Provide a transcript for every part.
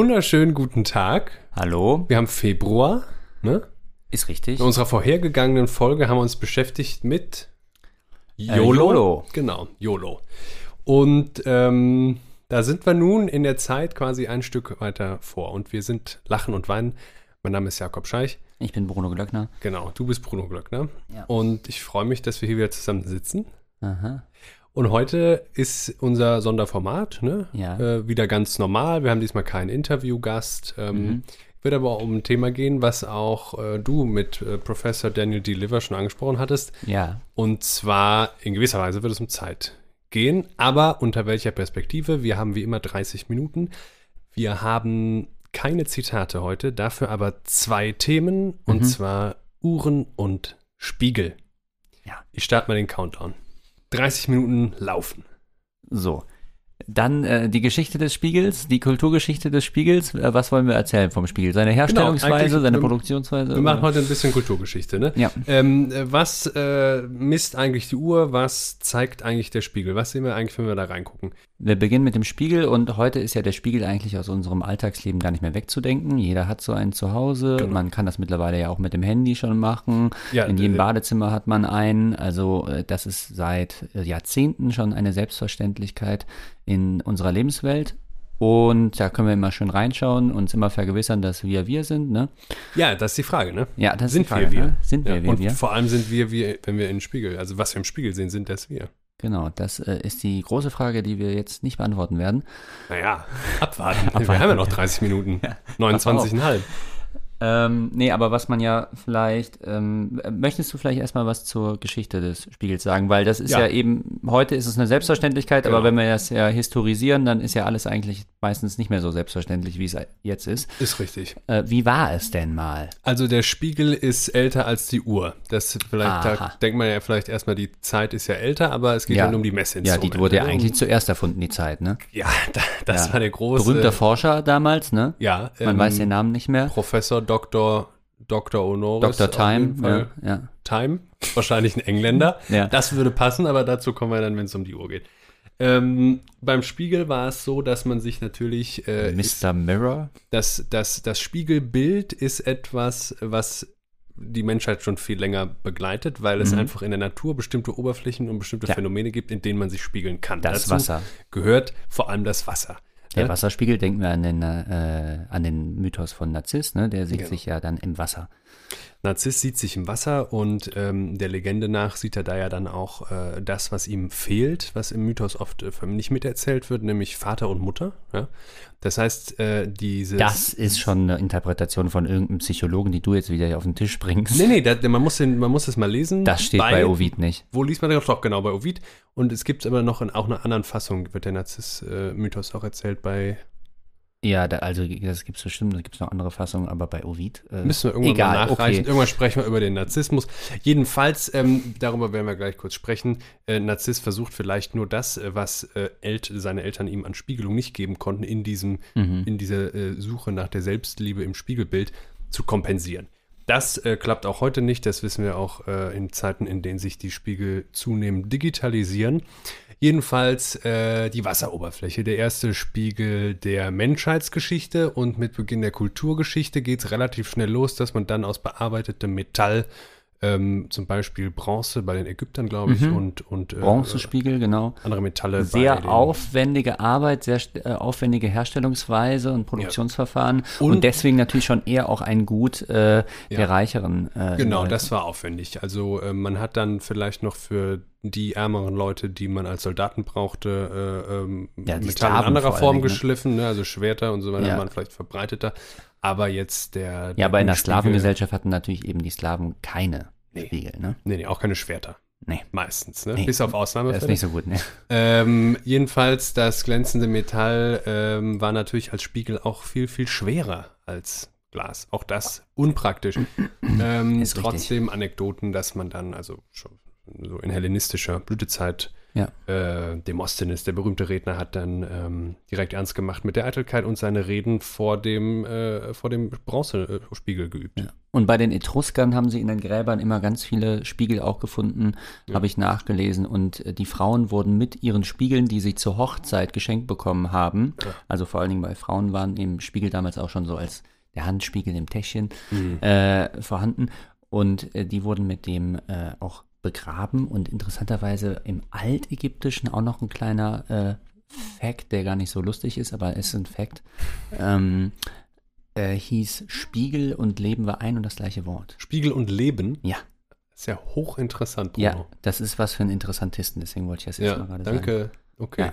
wunderschönen guten Tag. Hallo, Wir haben Februar. Ne? ist richtig. In unserer vorhergegangenen Folge haben wir uns beschäftigt mit Äh, YOLO. Genau, YOLO. Und ähm, da sind wir nun in der Zeit quasi ein Stück weiter vor. Und wir sind Lachen und Weinen. Mein Name ist Jakob Scheich. Ich bin Bruno Glöckner. Genau, du bist Bruno Glöckner. Ja. Und ich freue mich, dass wir hier wieder zusammen sitzen. Aha. Und heute ist unser Sonderformat, ne? Ja. Äh, wieder ganz normal. Wir haben diesmal keinen Interviewgast. Ähm, Mhm. Wird aber um ein Thema gehen, was auch äh, du mit äh, Professor Daniel D. Liver schon angesprochen hattest. Ja, Und zwar in gewisser Weise wird es um Zeit gehen, aber unter welcher Perspektive? Wir haben wie immer 30 Minuten. Wir haben keine Zitate heute, dafür aber zwei Themen und Mhm. zwar Uhren und Spiegel. Ja. Ich starte mal den Countdown. 30 Minuten laufen. so. Dann äh, die Geschichte des Spiegels, die Kulturgeschichte des Spiegels. Äh, was wollen wir erzählen vom Spiegel? Seine Herstellungsweise, eigentlich, seine wir- Produktionsweise? Wir machen heute ein bisschen Kulturgeschichte, ne? Ja. Ähm, äh, was äh, misst eigentlich die Uhr? Was zeigt eigentlich der Spiegel? Was sehen wir eigentlich, wenn wir da reingucken? Wir beginnen mit dem Spiegel und heute ist ja der Spiegel eigentlich aus unserem Alltagsleben gar nicht mehr wegzudenken. Jeder hat so einen zu Hause. Genau. Man kann das mittlerweile ja auch mit dem Handy schon machen. Ja, In jedem äh, Badezimmer hat man einen. Also äh, das ist seit äh, Jahrzehnten schon eine Selbstverständlichkeit in unserer Lebenswelt. Und da können wir immer schön reinschauen, uns immer vergewissern, dass wir wir sind. Ne? Ja, das ist die Frage, ne? Ja, das Sind ist die Frage, wir wir? Ne? Sind wir ja, wir, und wir? vor allem sind wir wir, wenn wir in den Spiegel, also was wir im Spiegel sehen, sind das wir. Genau, das äh, ist die große Frage, die wir jetzt nicht beantworten werden. Naja, abwarten. Wir Abwarten. haben ja noch 30 Minuten. 29,5. Ähm, nee, aber was man ja vielleicht, ähm, äh, möchtest du vielleicht erstmal was zur Geschichte des Spiegels sagen? Weil das ist Ja. ja, eben, heute ist es eine Selbstverständlichkeit, Genau. aber wenn wir das ja historisieren, dann ist ja alles eigentlich meistens nicht mehr so selbstverständlich, wie es jetzt ist. Ist richtig. Äh, wie war es denn mal? Also der Spiegel ist älter als die Uhr. Das vielleicht, da denkt man ja vielleicht erstmal, die Zeit ist ja älter, aber es geht ja, Ja. nur um die Ja, Messinstrumente. die wurde ja eigentlich zuerst erfunden, die Zeit, ne? Ja, da, das Ja. war der große. Berühmter Forscher damals, ne? ja, Man ähm, weiß den Namen nicht mehr. Professor Dr. Dr. Honoris. Dr. Time, ja, ja. Time, wahrscheinlich ein Engländer. Ja. Das würde passen, aber dazu kommen wir dann, wenn es um die Uhr geht. Ähm, beim Spiegel war es so, dass man sich natürlich, äh, Mr. Mirror. das, das, das Spiegelbild ist etwas, was die Menschheit schon viel länger begleitet, weil es Mhm. einfach in der Natur bestimmte Oberflächen und bestimmte Ja. Phänomene gibt, in denen man sich spiegeln kann. Das Dazu Wasser. gehört vor allem das Wasser. Der Ja? Wasserspiegel, denken wir an den, äh, an den Mythos von Narziss, ne? Der sieht Genau. sich ja dann im Wasser. Narziss sieht sich im Wasser und ähm, der Legende nach sieht er da ja dann auch äh, das, was ihm fehlt, was im Mythos oft äh, nicht miterzählt wird, nämlich Vater und Mutter. Ja? Das heißt, äh, diese. Das ist schon eine Interpretation von irgendeinem Psychologen, die du jetzt wieder hier auf den Tisch bringst. Nee, nee, da, man, muss den, man muss das mal lesen. Das steht bei, Ovid nicht. Wo liest man das? Doch, genau, bei Ovid. Und es gibt aber noch in auch einer anderen Fassung, wird der Narziss-Mythos auch erzählt bei. Ja, da, also das gibt es bestimmt, da gibt es noch andere Fassungen, aber bei Ovid. Äh, Müssen wir irgendwann egal, mal nachreichen. okay. Irgendwann sprechen wir über den Narzissmus. Jedenfalls, ähm, darüber werden wir gleich kurz sprechen. Äh, Narziss versucht vielleicht nur das, äh, was äh, El seine Eltern ihm an Spiegelung nicht geben konnten, in, diesem, Mhm. in dieser äh, Suche nach der Selbstliebe im Spiegelbild zu kompensieren. Das äh, klappt auch heute nicht. Das wissen wir auch äh, in Zeiten, in denen sich die Spiegel zunehmend digitalisieren. Jedenfalls äh, die Wasseroberfläche, der erste Spiegel der Menschheitsgeschichte und mit Beginn der Kulturgeschichte geht es relativ schnell los, dass man dann aus bearbeitetem Metall, ähm, zum Beispiel Bronze bei den Ägyptern, glaube ich, Mhm. und, und äh, Bronzespiegel, genau. andere Metalle Sehr aufwendige Arbeit, sehr äh, aufwendige Herstellungsweise und Produktionsverfahren und, Und- deswegen natürlich schon eher auch ein Gut äh, Ja. der reicheren. Äh, Genau, das war aufwendig. Also äh, man hat dann vielleicht noch für die ärmeren Leute, die man als Soldaten brauchte, äh, ähm, Ja, Metall in anderer Form Dingen, ne? geschliffen, ne? also Schwerter und so weiter Ja. waren vielleicht verbreiteter. Aber jetzt der. Ja, der aber in der Sklavengesellschaft hatten natürlich eben die Slaven keine Nee. Spiegel, ne? Nee, nee, auch keine Schwerter. Nee. Meistens, ne? Nee. Bis auf Das Ausnahmefälle. ist nicht so gut, ne? Ähm, jedenfalls, das glänzende Metall ähm, war natürlich als Spiegel auch viel, viel schwerer als Glas. Auch das unpraktisch. ähm, Ist richtig. trotzdem Anekdoten, dass man dann, also schon so in hellenistischer Blütezeit, Ja. Äh, Demosthenes, der berühmte Redner, hat dann ähm, direkt ernst gemacht mit der Eitelkeit und seine Reden vor dem, äh, vor dem Bronzespiegel geübt. Ja. Und bei den Etruskern haben sie in den Gräbern immer ganz viele Spiegel auch gefunden, Ja. habe ich nachgelesen. Und äh, die Frauen wurden mit ihren Spiegeln, die sie zur Hochzeit geschenkt bekommen haben, Ja. also vor allen Dingen bei Frauen waren eben Spiegel damals auch schon so als der Handspiegel im Täschchen Mhm. äh, vorhanden. Und äh, die wurden mit dem äh, auch begraben. Und interessanterweise im Altägyptischen auch noch ein kleiner äh, Fact, der gar nicht so lustig ist, aber es ist ein Fact. Ähm, äh, hieß Spiegel und Leben war ein und das gleiche Wort. Spiegel und Leben Ja, ist ja hochinteressant, Bruno. ja, das ist was für ein Interessantisten, deswegen wollte ich das jetzt Ja, mal gerade sagen. danke. Okay. Ja.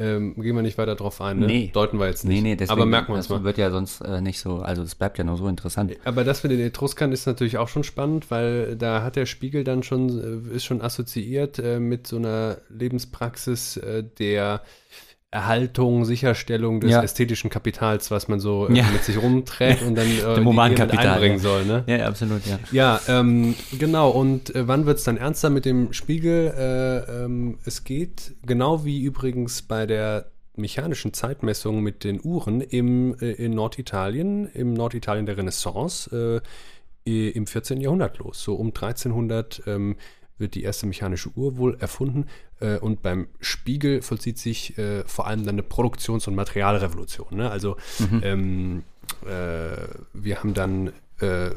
Ähm, gehen wir nicht weiter drauf ein, ne? Nee. Deuten wir jetzt nicht. Nee, nee, deswegen, Aber merken wir uns das mal. wird ja sonst äh, nicht so, also es bleibt ja nur so interessant. Aber das mit den Etruskern ist natürlich auch schon spannend, weil da hat der Spiegel dann schon, äh, ist schon assoziiert äh, mit so einer Lebenspraxis äh, der Erhaltung, Sicherstellung des Ja. ästhetischen Kapitals, was man so äh, Ja. mit sich rumträgt und dann äh, Dem Humankapital, einbringen ja. soll, ne? Ja, absolut, ja. Ja, ähm, genau. Und äh, wann wird es dann ernster mit dem Spiegel? Äh, ähm, es geht genau wie übrigens bei der mechanischen Zeitmessung mit den Uhren im, äh, in Norditalien, im Norditalien der Renaissance, äh, im 14. Jahrhundert los. So um 1300 ähm, wird die erste mechanische Uhr wohl erfunden. Äh, und beim Spiegel vollzieht sich äh, vor allem dann eine Produktions- und Materialrevolution. Ne? Also Mhm. ähm, äh, wir haben dann äh,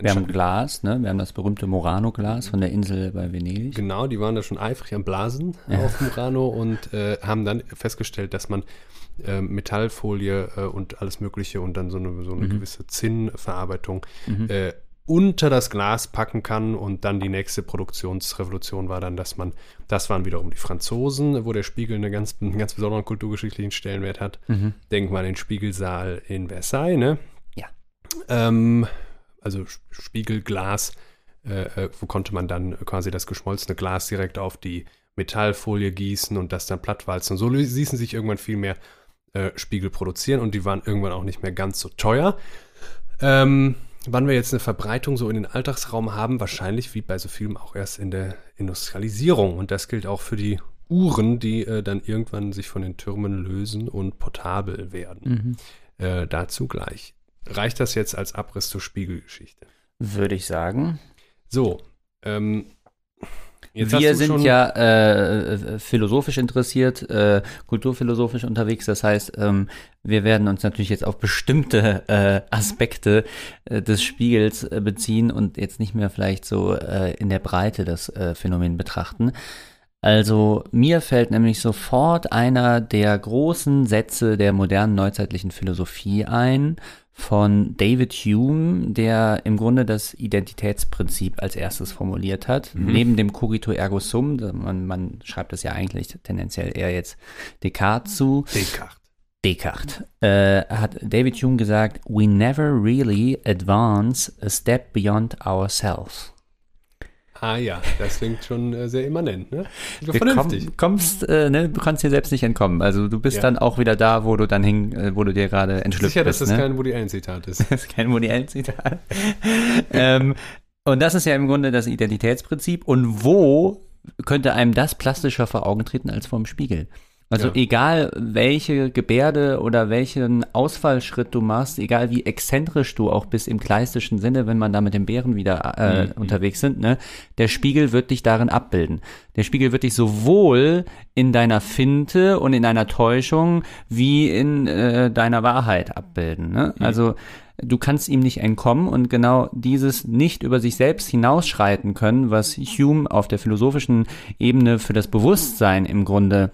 Wir haben Glas, ne? Wir haben das berühmte Murano-Glas von der Insel bei Venedig. Genau, die waren da schon eifrig am Blasen Ja. auf Murano und äh, haben dann festgestellt, dass man äh, Metallfolie äh, und alles Mögliche und dann so eine, so eine Mhm. gewisse Zinnverarbeitung Mhm. Unter das Glas packen kann und dann die nächste Produktionsrevolution war dann, dass man, das waren wiederum die Franzosen, wo der Spiegel eine ganz, einen ganz besonderen kulturgeschichtlichen Stellenwert hat. Mhm. Denk mal an den Spiegelsaal in Versailles, ne? Ja. Ähm, also Sp- Spiegelglas, äh, äh, wo konnte man dann quasi das geschmolzene Glas direkt auf die Metallfolie gießen und das dann plattwalzen. Und so ließen sich irgendwann viel mehr äh, Spiegel produzieren und die waren irgendwann auch nicht mehr ganz so teuer. Ähm, wann wir jetzt eine Verbreitung so in den Alltagsraum haben, wahrscheinlich wie bei so vielem auch erst in der Industrialisierung. Und das gilt auch für die Uhren, die äh, dann irgendwann sich von den Türmen lösen und portabel werden. Mhm. Äh, dazu gleich. Reicht das jetzt als Abriss zur Spiegelgeschichte? Würde ich sagen. So, ähm, jetzt wir sind ja äh, äh, philosophisch interessiert, äh, kulturphilosophisch unterwegs. Das heißt, ähm, wir werden uns natürlich jetzt auf bestimmte äh, Aspekte äh, des Spiegels äh, beziehen und jetzt nicht mehr vielleicht so äh, in der Breite das äh, Phänomen betrachten. Also mir fällt nämlich sofort einer der großen Sätze der modernen neuzeitlichen Philosophie ein von David Hume, der im Grunde das Identitätsprinzip als erstes formuliert hat. Mhm. Neben dem Cogito ergo sum, man, man schreibt das ja eigentlich tendenziell eher jetzt Descartes zu, Descartes. Descartes, äh, hat David Hume gesagt, we never really advance a step beyond ourselves. Ah ja, das klingt schon äh, sehr immanent, ne? Du Vernünftig. komm, kommst, äh, ne, du kannst dir selbst nicht entkommen. Also du bist Ja. dann auch wieder da, wo du dann hin, äh, wo du dir gerade entschlüpft Sicher, dass bist. das ne? kein Woody Allen-Zitat ist. Das ist kein Woody Allen-Zitat. ähm, und das ist ja im Grunde das Identitätsprinzip. Und wo könnte einem das plastischer vor Augen treten als vorm Spiegel? Also Ja. egal welche Gebärde oder welchen Ausfallschritt du machst, egal wie exzentrisch du auch bist im kleistischen Sinne, wenn man da mit dem Bären wieder äh, Mhm. unterwegs sind, ne, der Spiegel wird dich darin abbilden. Der Spiegel wird dich sowohl in deiner Finte und in deiner Täuschung wie in äh, deiner Wahrheit abbilden. Ne? Mhm. Also du kannst ihm nicht entkommen und genau dieses nicht über sich selbst hinausschreiten können, was Hume auf der philosophischen Ebene für das Bewusstsein im Grunde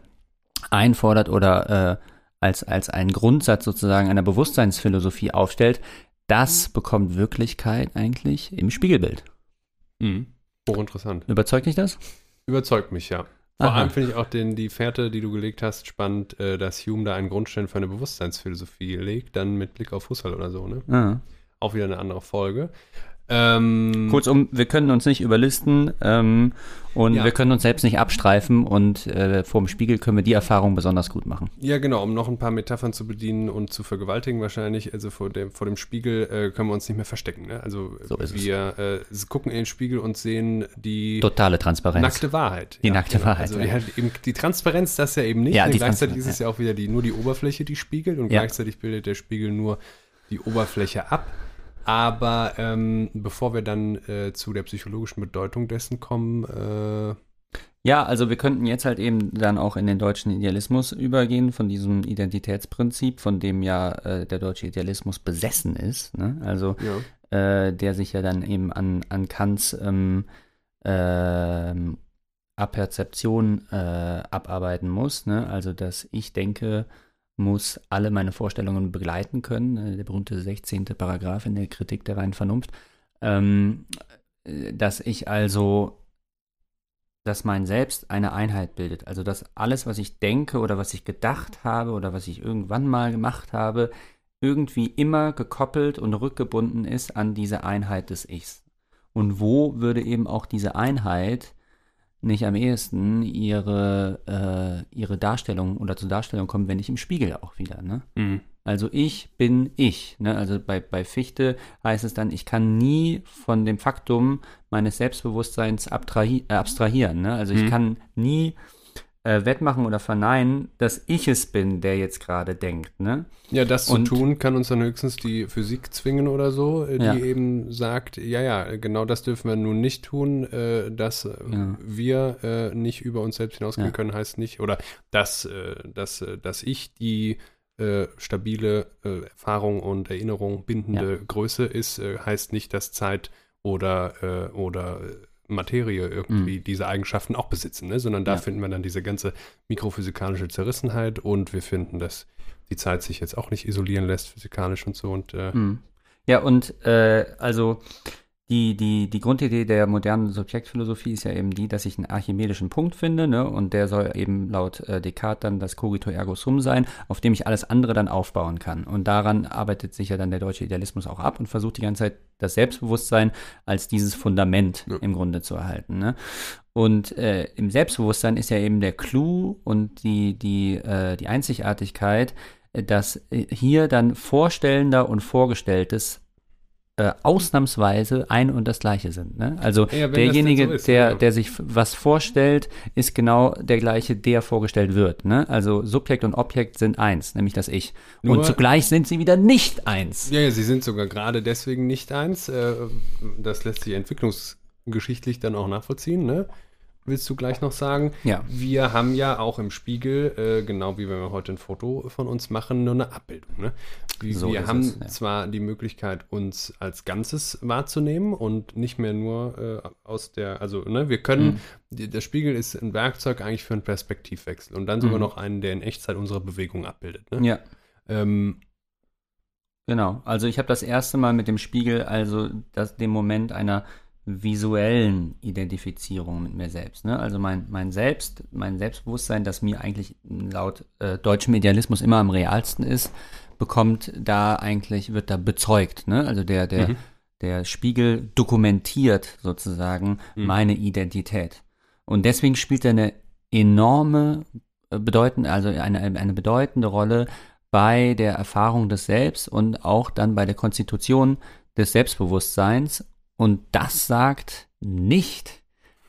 einfordert oder äh, als, als einen Grundsatz sozusagen einer Bewusstseinsphilosophie aufstellt, das bekommt Wirklichkeit eigentlich im Spiegelbild. Mhm. Hochinteressant. Überzeugt dich das? Überzeugt mich, ja. Vor Aha. allem finde ich auch den, die Fährte, die du gelegt hast, spannend, äh, dass Hume da einen Grundstein für eine Bewusstseinsphilosophie legt, dann mit Blick auf Husserl oder so, ne? Ah. Auch wieder eine andere Folge. Ähm, Kurzum, wir können uns nicht überlisten ähm, und Ja. wir können uns selbst nicht abstreifen und äh, vor dem Spiegel können wir die Erfahrung besonders gut machen. Ja, genau, um noch ein paar Metaphern zu bedienen und zu vergewaltigen wahrscheinlich. Also vor dem, vor dem Spiegel äh, können wir uns nicht mehr verstecken. Ne? Also So wir äh, gucken in den Spiegel und sehen die Totale Transparenz. nackte Wahrheit. Die nackte Wahrheit, Also ja. die, halt eben, die Transparenz, das ja eben nicht. Ja, ne? Gleichzeitig ist es ja auch wieder die, nur die Oberfläche, die spiegelt und Ja. gleichzeitig bildet der Spiegel nur die Oberfläche ab. Aber ähm, bevor wir dann äh, zu der psychologischen Bedeutung dessen kommen, äh, Ja, also wir könnten jetzt halt eben dann auch in den deutschen Idealismus übergehen, von diesem Identitätsprinzip, von dem ja äh, der deutsche Idealismus besessen ist. Ne? Also ja. äh, der sich ja dann eben an, an Kants ähm, ähm, Aperzeption äh, abarbeiten muss. Ne? Also, dass ich denke, muss alle meine Vorstellungen begleiten können. Äh, der berühmte 16. Paragraph in der Kritik der reinen Vernunft. Ähm, äh, dass ich also, dass mein Selbst eine Einheit bildet. Also, dass alles, was ich denke oder was ich gedacht habe oder was ich irgendwann mal gemacht habe, irgendwie immer gekoppelt und rückgebunden ist an diese Einheit des Ichs. Und wo würde eben auch diese Einheit nicht am ehesten ihre, äh, ihre Darstellung oder zur Darstellung kommen, wenn nicht im Spiegel auch wieder. Ne? Mhm. Also ich bin ich. Ne? Also bei, bei Fichte heißt es dann, ich kann nie von dem Faktum meines Selbstbewusstseins äh, abstrahieren. Ne? Also ich Mhm. kann nie äh, wettmachen oder verneinen, dass ich es bin, der jetzt gerade denkt. Ne? Ja, das Und- zu tun kann uns dann höchstens die Physik zwingen oder so, äh, die Ja. eben sagt, ja, ja, genau das dürfen wir nun nicht tun, äh, dass äh, Ja. wir äh, nicht über uns selbst hinausgehen Ja. können, heißt nicht, oder dass, äh, dass, dass ich die stabile Erfahrung und Erinnerung bindende Größe ist, heißt nicht, dass Zeit oder, oder Materie irgendwie diese Eigenschaften auch besitzen, ne? sondern da Mhm. Ja. finden wir dann diese ganze mikrophysikalische Zerrissenheit und wir finden, dass die Zeit sich jetzt auch nicht isolieren lässt, physikalisch und so. Und äh, Mhm. Ja, und äh, also die, die, die Grundidee der modernen Subjektphilosophie ist ja eben die, dass ich einen archimedischen Punkt finde, ne? Und der soll eben laut äh, Descartes dann das Cogito ergo sum sein, auf dem ich alles andere dann aufbauen kann. Und daran arbeitet sich ja dann der deutsche Idealismus auch ab und versucht die ganze Zeit das Selbstbewusstsein als dieses Fundament Ja. im Grunde zu erhalten. Ne? Und äh, im Selbstbewusstsein ist ja eben der Clou und die, die, äh, die Einzigartigkeit, äh, dass äh, hier dann Vorstellender und Vorgestelltes äh, ausnahmsweise ein und das gleiche sind. Ne? Also Ja, derjenige, so ist, der, ja. der sich was vorstellt, ist genau der gleiche, der vorgestellt wird. Ne? Also Subjekt und Objekt sind eins, nämlich das Ich. Nur- und zugleich sind sie wieder nicht eins. ja, ja, sie sind sogar gerade deswegen nicht eins. Äh, das lässt sich entwicklungsgeschichtlich dann auch nachvollziehen, ne? Willst du gleich noch sagen? Ja. Wir haben ja auch im Spiegel, äh, genau wie wenn wir heute ein Foto von uns machen, nur eine Abbildung. Ne? Wie, So wir haben es, ja. zwar die Möglichkeit, uns als Ganzes wahrzunehmen und nicht mehr nur äh, aus der, also ne, wir können, Mhm. der Spiegel ist ein Werkzeug eigentlich für einen Perspektivwechsel und dann sogar Mhm. noch einen, der in Echtzeit unsere Bewegung abbildet. Ne? Ja. Ähm, Genau, also ich habe das erste Mal mit dem Spiegel, also das, dem Moment einer visuellen Identifizierung mit mir selbst. Ne? Also mein, mein Selbst, mein Selbstbewusstsein, das mir eigentlich laut äh, deutschem Idealismus immer am realsten ist, bekommt da eigentlich, wird da bezeugt. Ne? Also der, der, Mhm. der Spiegel dokumentiert sozusagen Mhm. meine Identität. Und deswegen spielt er eine enorme, äh, bedeutend, also eine, eine bedeutende Rolle bei der Erfahrung des Selbst und auch dann bei der Konstitution des Selbstbewusstseins. Und das sagt nicht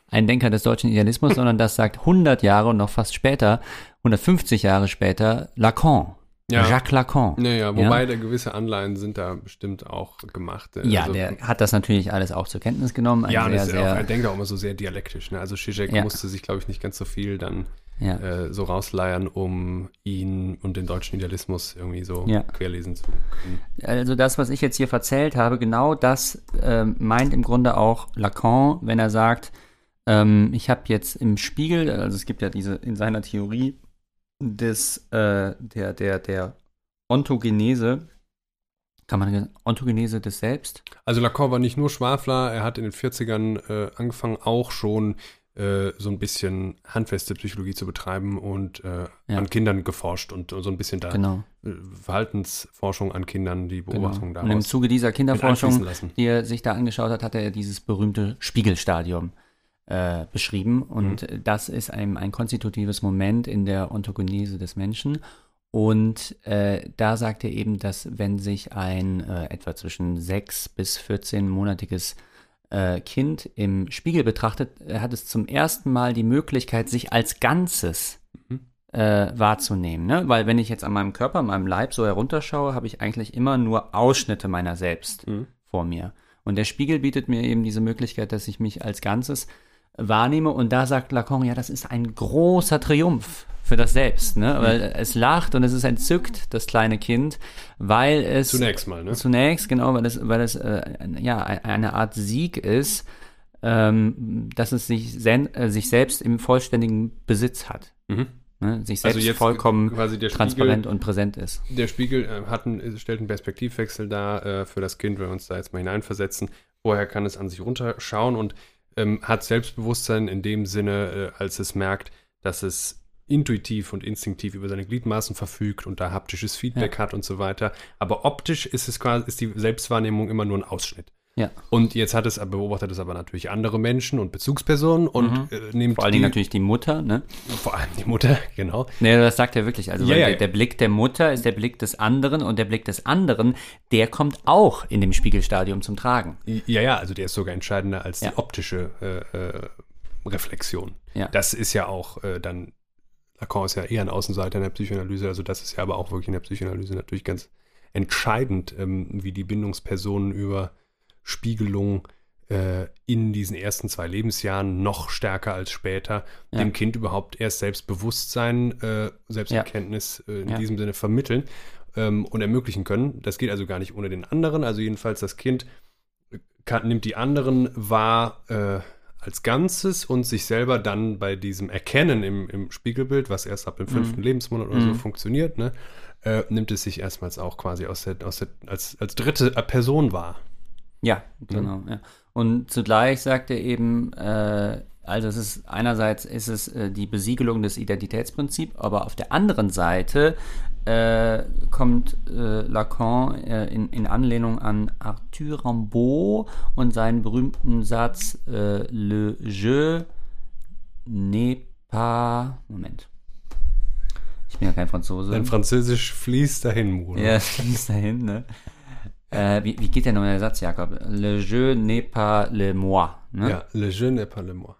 ein Denker des deutschen Idealismus, sondern das sagt 100 Jahre und noch fast später, 150 Jahre später, Lacan. Ja. Jacques Lacan. naja, wobei da gewisse Anleihen sind da bestimmt auch gemacht. Ja, also- der hat das natürlich alles auch zur Kenntnis genommen. Ein ja, sehr, ist auch, sehr, er denkt auch immer so sehr dialektisch. Ne? Also Zizek Ja. musste sich, glaube ich, nicht ganz so viel dann ja. äh, so rausleiern, um ihn und den deutschen Idealismus irgendwie so Ja. querlesen zu können. Also das, was ich jetzt hier verzählt habe, genau das ähm, meint im Grunde auch Lacan, wenn er sagt, ähm, ich habe jetzt im Spiegel, also es gibt ja diese in seiner Theorie des äh, der der der Ontogenese, kann man sagen, Ontogenese des Selbst? Also Lacan war nicht nur Schwafler, er hat in den 40ern äh, angefangen, auch schon äh, so ein bisschen handfeste Psychologie zu betreiben und äh, Ja. an Kindern geforscht und so ein bisschen da Genau. äh, Verhaltensforschung an Kindern, die genau. Beobachtung Und im daraus Zuge dieser Kinderforschung, die er sich da angeschaut hat, hat er dieses berühmte Spiegelstadium äh, beschrieben. Und Mhm. das ist ein, ein konstitutives Moment in der Ontogenese des Menschen. Und äh, da sagt er eben, dass wenn sich ein äh, etwa zwischen 6 bis 14-monatiges äh, Kind im Spiegel betrachtet, äh, hat es zum ersten Mal die Möglichkeit, sich als Ganzes Mhm. äh, wahrzunehmen. Ne? Weil wenn ich jetzt an meinem Körper, meinem Leib so herunterschaue, habe ich eigentlich immer nur Ausschnitte meiner selbst Mhm. vor mir. Und der Spiegel bietet mir eben diese Möglichkeit, dass ich mich als Ganzes wahrnehme. Und da sagt Lacan, ja, das ist ein großer Triumph für das Selbst, ne? Weil es lacht und es ist entzückt, das kleine Kind, weil es Zunächst mal, ne? Zunächst, genau, weil es, weil es äh, ja, ein- eine Art Sieg ist, ähm, dass es sich, äh, sich selbst im vollständigen Besitz hat. Mhm. Ne? Sich Also selbst jetzt vollkommen transparent und präsent ist. Der Spiegel äh, hat einen, stellt einen Perspektivwechsel dar äh, für das Kind, wenn wir uns da jetzt mal hineinversetzen. Vorher kann es an sich runterschauen und ähm, hat Selbstbewusstsein in dem Sinne, äh, als es merkt, dass es intuitiv und instinktiv über seine Gliedmaßen verfügt und da haptisches Feedback hat und so weiter. Aber optisch ist es quasi, ist die Selbstwahrnehmung immer nur ein Ausschnitt. Ja. Und jetzt hat es, beobachtet es aber natürlich andere Menschen und Bezugspersonen und Mhm. äh, nimmt Vor allen Dingen natürlich die Mutter, ne? vor allem die Mutter, genau. Nee, das sagt er wirklich. Also Ja, ja, der, der Blick der Mutter ist der Blick des anderen und der Blick des anderen, der kommt auch in dem Spiegelstadium zum Tragen. Ja, ja, also der ist sogar entscheidender als die optische äh, äh, Reflexion. Ja. Das ist ja auch äh, dann, Lacan ist ja eher ein Außenseiter in der Psychoanalyse, also das ist ja aber auch wirklich in der Psychoanalyse natürlich ganz entscheidend, ähm, wie die Bindungspersonen über Spiegelung äh, in diesen ersten zwei Lebensjahren noch stärker als später Ja. dem Kind überhaupt erst Selbstbewusstsein, äh, Selbsterkenntnis äh, in Ja. diesem Sinne vermitteln ähm, und ermöglichen können. Das geht also gar nicht ohne den anderen. Also jedenfalls das Kind kann, nimmt die anderen wahr äh, als Ganzes und sich selber dann bei diesem Erkennen im, im Spiegelbild, was erst ab dem fünften Lebensmonat oder so Mhm. funktioniert, ne, äh, nimmt es sich erstmals auch quasi aus der, aus der, als, als dritte Person wahr. Ja, genau. Ja. Und zugleich sagt er eben, äh, also es ist einerseits ist es äh, die Besiegelung des Identitätsprinzips, aber auf der anderen Seite äh, kommt äh, Lacan äh, in, in Anlehnung an Arthur Rimbaud und seinen berühmten Satz äh, Le jeu n'est pas Moment. Ich bin ja kein Franzose. Dein Französisch fließt dahin, Bruder. Ja, das ist dahin, ne? Äh, wie, wie geht denn der Satz, Jakob? Le jeu n'est pas le moi. Ne? Ja, le je n'est pas le moi.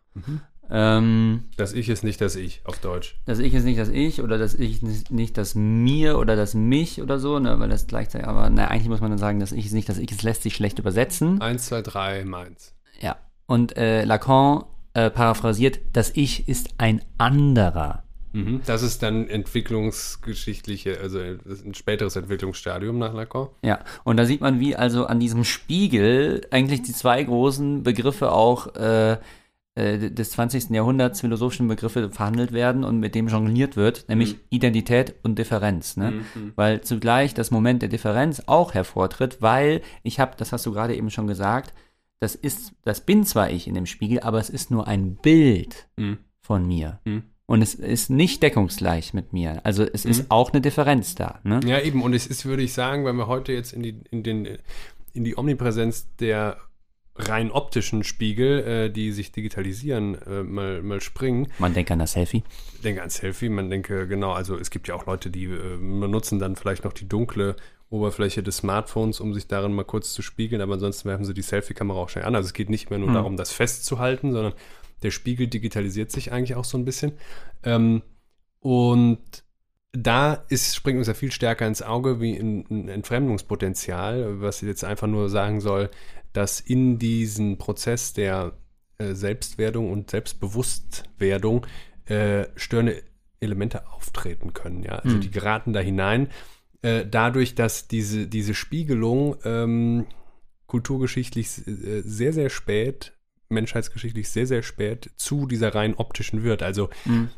Ähm, Das Ich ist nicht das Ich auf Deutsch. das Ich ist nicht das Ich oder das Ich ist nicht das Mir oder das Mich oder so, ne? weil das gleichzeitig, aber na, eigentlich muss man dann sagen, das Ich ist nicht das Ich, es lässt sich schlecht übersetzen. Eins, zwei, drei, meins. Ja. Und äh, Lacan äh, paraphrasiert, das Ich ist ein anderer. Mhm. Das ist dann entwicklungsgeschichtliche, also ein späteres Entwicklungsstadium nach Lacan. Ja, und da sieht man, wie also an diesem Spiegel eigentlich die zwei großen Begriffe auch äh, äh, des 20. Jahrhunderts, philosophischen Begriffe verhandelt werden und mit dem jongliert wird, nämlich Mhm. Identität und Differenz. Ne? Mhm. Weil zugleich das Moment der Differenz auch hervortritt, weil ich habe, das hast du gerade eben schon gesagt, das ist, das bin zwar ich in dem Spiegel, aber es ist nur ein Bild Mhm. von mir. Mhm. Und es ist nicht deckungsgleich mit mir. Also es ist auch eine Differenz da. Ne? Ja, eben. Und es ist, würde ich sagen, wenn wir heute jetzt in die, in den, in die Omnipräsenz der rein optischen Spiegel, äh, die sich digitalisieren, äh, mal, mal springen. Man denkt an das Selfie. Ich denke an Selfie, man denke, genau, also es gibt ja auch Leute, die äh, benutzen dann vielleicht noch die dunkle Oberfläche des Smartphones, um sich darin mal kurz zu spiegeln, aber ansonsten werfen sie die Selfie-Kamera auch schnell an. Also es geht nicht mehr nur Hm. darum, das festzuhalten, sondern der Spiegel digitalisiert sich eigentlich auch so ein bisschen. Ähm, und da ist, springt uns ja viel stärker ins Auge wie ein, ein Entfremdungspotenzial, was jetzt einfach nur sagen soll, dass in diesen Prozess der äh, Selbstwerdung und Selbstbewusstwerdung äh, störende Elemente auftreten können. Ja? Also Hm. die geraten da hinein, äh, dadurch, dass diese, diese Spiegelung ähm, kulturgeschichtlich äh, sehr, sehr spät, menschheitsgeschichtlich sehr, sehr spät zu dieser rein optischen wird. Also Mhm.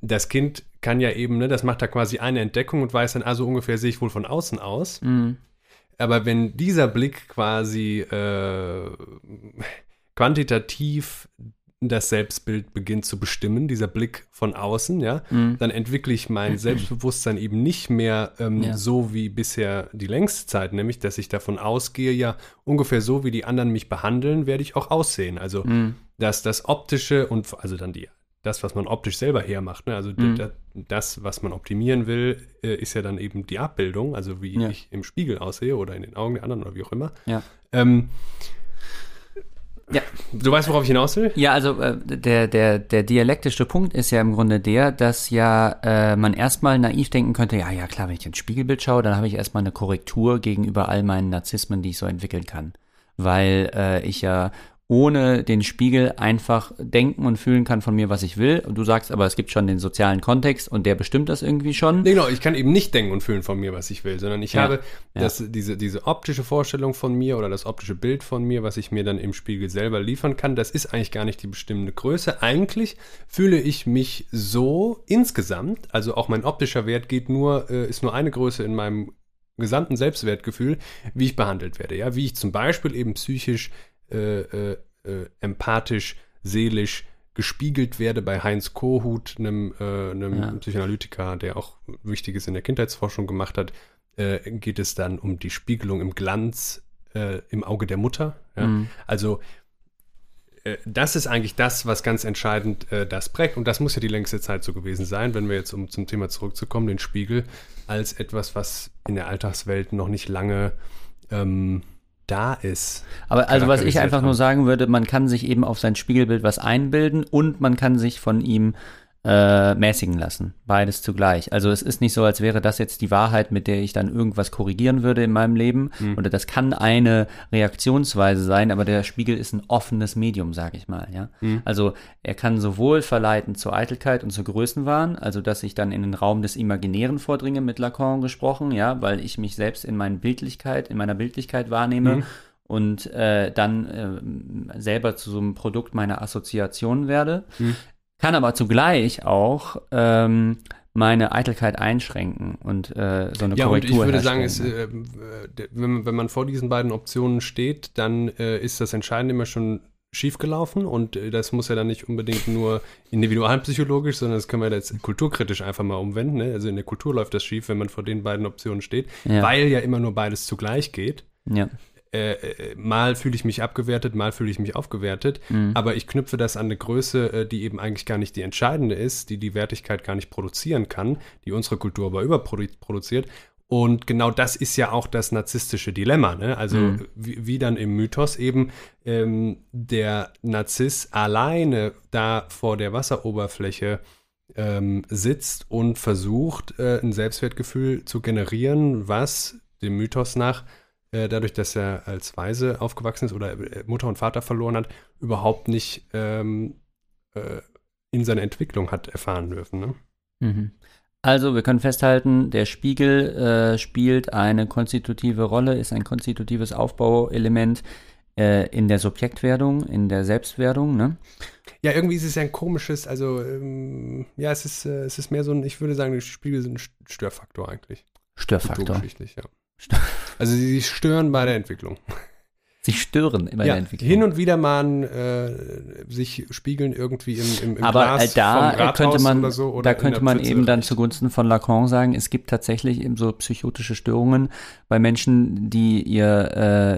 das Kind kann ja eben, ne, das macht da quasi eine Entdeckung und weiß dann, also ungefähr sehe ich wohl von außen aus. Mhm. Aber wenn dieser Blick quasi äh, quantitativ das Selbstbild beginnt zu bestimmen, dieser Blick von außen, ja, Mhm. dann entwickle ich mein Selbstbewusstsein eben nicht mehr ähm, Ja. so wie bisher die längste Zeit, nämlich, dass ich davon ausgehe, ja, ungefähr so wie die anderen mich behandeln, werde ich auch aussehen. Also, Mhm. dass das Optische und also dann die, das, was man optisch selber hermacht, ne? also Mhm. d- das, was man optimieren will, äh, ist ja dann eben die Abbildung, also wie Ja. ich im Spiegel aussehe oder in den Augen der anderen oder wie auch immer. Ja. Ähm, Ja. Du weißt, worauf ich hinaus will? Ja, also äh, der, der, der dialektische Punkt ist ja im Grunde der, dass ja äh, man erstmal naiv denken könnte, ja, ja klar, wenn ich ins Spiegelbild schaue, dann habe ich erstmal eine Korrektur gegenüber all meinen Narzissmen, die ich so entwickeln kann. Weil äh, ich ja ohne den Spiegel einfach denken und fühlen kann von mir, was ich will. Und du sagst aber, es gibt schon den sozialen Kontext und der bestimmt das irgendwie schon. Nee, genau, ich kann eben nicht denken und fühlen von mir, was ich will, sondern ich Ja, habe ja. Das, diese, diese optische Vorstellung von mir oder das optische Bild von mir, was ich mir dann im Spiegel selber liefern kann, das ist eigentlich gar nicht die bestimmende Größe. Eigentlich fühle ich mich so insgesamt, also auch mein optischer Wert geht nur, äh, ist nur eine Größe in meinem gesamten Selbstwertgefühl, wie ich behandelt werde. Ja, wie ich zum Beispiel eben psychisch, äh, äh, äh, empathisch, seelisch gespiegelt werde bei Heinz Kohut, einem, äh, einem Ja. Psychoanalytiker, der auch Wichtiges in der Kindheitsforschung gemacht hat, geht es dann um die Spiegelung im Glanz im Auge der Mutter. Ja? Mhm. Also das ist eigentlich das, was ganz entscheidend äh, das prägt. Und das muss ja die längste Zeit so gewesen sein, wenn wir jetzt, um zum Thema zurückzukommen, den Spiegel als etwas, was in der Alltagswelt noch nicht lange ähm, da ist. Aber also was ich einfach nur haben. sagen würde, man kann sich eben auf sein Spiegelbild was einbilden und man kann sich von ihm äh, mäßigen lassen. Beides zugleich. Also es ist nicht so, als wäre das jetzt die Wahrheit, mit der ich dann irgendwas korrigieren würde in meinem Leben. Mhm. Oder das kann eine Reaktionsweise sein, aber der Spiegel ist ein offenes Medium, sage ich mal. Ja? Mhm. Also er kann sowohl verleiten zur Eitelkeit und zur Größenwahn, also dass ich dann in den Raum des Imaginären vordringe, mit Lacan gesprochen, ja, weil ich mich selbst in meinen Bildlichkeit, in meiner Bildlichkeit wahrnehme Mhm. und äh, dann äh, selber zu so einem Produkt meiner Assoziation werde. Mhm. Kann aber zugleich auch ähm, meine Eitelkeit einschränken und äh, so eine Ja, und ich Korrektur würde sagen, es, herstellen. äh, äh, wenn, man- wenn man vor diesen beiden Optionen steht, dann äh, ist das Entscheidende immer schon schiefgelaufen und äh, das muss ja dann nicht unbedingt nur individualpsychologisch, sondern das können wir jetzt kulturkritisch einfach mal umwenden. Ne? Also in der Kultur läuft das schief, wenn man vor den beiden Optionen steht, Ja. weil ja immer nur beides zugleich geht. ja. Äh, äh, mal fühle ich mich abgewertet, mal fühle ich mich aufgewertet, Mhm. aber ich knüpfe das an eine Größe, äh, die eben eigentlich gar nicht die entscheidende ist, die die Wertigkeit gar nicht produzieren kann, die unsere Kultur aber überproduziert. Und genau das ist ja auch das narzisstische Dilemma. Ne? Also Mhm. wie, wie dann im Mythos eben ähm, der Narziss alleine da vor der Wasseroberfläche ähm, sitzt und versucht, äh, ein Selbstwertgefühl zu generieren, was dem Mythos nach äh, dadurch, dass er als Weise aufgewachsen ist oder äh, Mutter und Vater verloren hat, überhaupt nicht ähm, äh, in seiner Entwicklung hat erfahren dürfen. Ne? Mhm. Also, wir können festhalten, der Spiegel äh, spielt eine konstitutive Rolle, ist ein konstitutives Aufbauelement äh, in der Subjektwerdung, in der Selbstwerdung. Ne? Ja, irgendwie ist es ja ein komisches, also ähm, ja, es ist, äh, es ist mehr so ein, ich würde sagen, die Spiegel sind ein Störfaktor eigentlich. Störfaktor. Ja. Also sie stören bei der Entwicklung. Sie stören immer ja, der Entwicklung. hin und wieder mal äh, sich spiegeln irgendwie im, im, im Aber Glas äh, da vom könnte man, oder so. Oder da in könnte man Pfütze eben dann zugunsten von Lacan sagen, es gibt tatsächlich eben so psychotische Störungen bei Menschen, die ihr,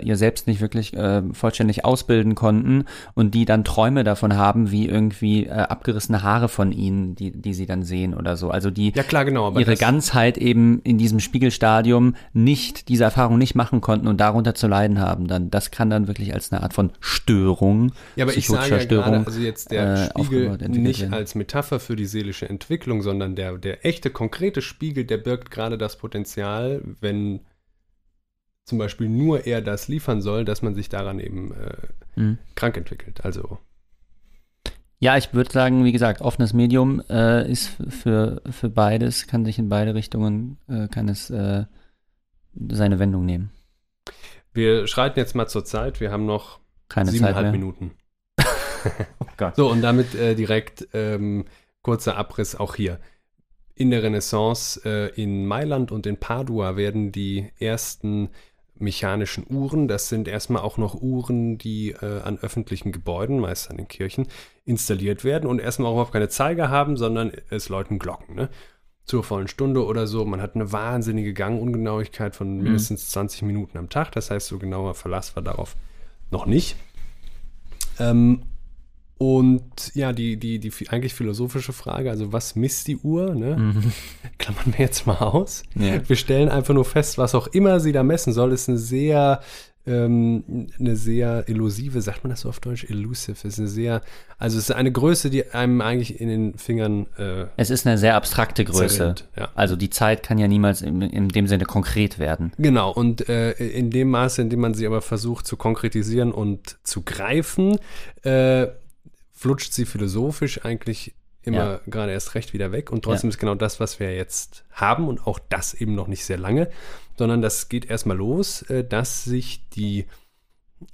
äh, ihr selbst nicht wirklich äh, vollständig ausbilden konnten und die dann Träume davon haben, wie irgendwie äh, abgerissene Haare von ihnen, die, die sie dann sehen oder so. Also die Ja, klar, genau. Ihre Ganzheit eben in diesem Spiegelstadium nicht, diese Erfahrung nicht machen konnten und darunter zu leiden haben. Dann, das kann dann wirklich als eine Art von Störung, ja, aber ich sage ja gerade, Störung, also jetzt der äh, Spiegel nicht werden. als Metapher für die seelische Entwicklung, sondern der, der echte, konkrete Spiegel, der birgt gerade das Potenzial, wenn zum Beispiel nur er das liefern soll, dass man sich daran eben äh, Hm. krank entwickelt. Also Ja, ich würde sagen, wie gesagt, offenes Medium äh, ist für, für beides, kann sich in beide Richtungen, äh, kann es äh, seine Wendung nehmen. Wir schreiten jetzt mal zur Zeit. Wir haben noch Keine siebeneinhalb. Minuten. Oh Gott. So, und damit äh, direkt ähm, kurzer Abriss auch hier. In der Renaissance äh, in Mailand und in Padua werden die ersten mechanischen Uhren. Das sind erstmal auch noch Uhren, die äh, an öffentlichen Gebäuden, meist an den Kirchen, installiert werden und erstmal auch überhaupt keine Zeiger haben, sondern es läuten Glocken. Ne? Zur vollen Stunde oder so. Man hat eine wahnsinnige Gangungenauigkeit von mindestens 20 Minuten am Tag. Das heißt, so genauer Verlass war darauf noch nicht. Ähm, und ja, die, die, die eigentlich philosophische Frage, also was misst die Uhr, ne? Mhm. klammern wir jetzt mal aus. Ja. Wir stellen einfach nur fest, was auch immer sie da messen soll, ist eine sehr, ähm, eine sehr elusive, sagt man das so auf Deutsch? Elusive, ist eine sehr, also es ist eine Größe, die einem eigentlich in den Fingern äh, Es ist eine sehr abstrakte Größe. zerrinnt. Ja. Also die Zeit kann ja niemals in, in dem Sinne konkret werden. Genau, und äh, in dem Maße, in dem man sie aber versucht zu konkretisieren und zu greifen, äh, flutscht sie philosophisch eigentlich immer Ja. gerade erst recht wieder weg. Und trotzdem ist genau das, was wir jetzt haben und auch das eben noch nicht sehr lange, sondern das geht erstmal los, äh, dass sich die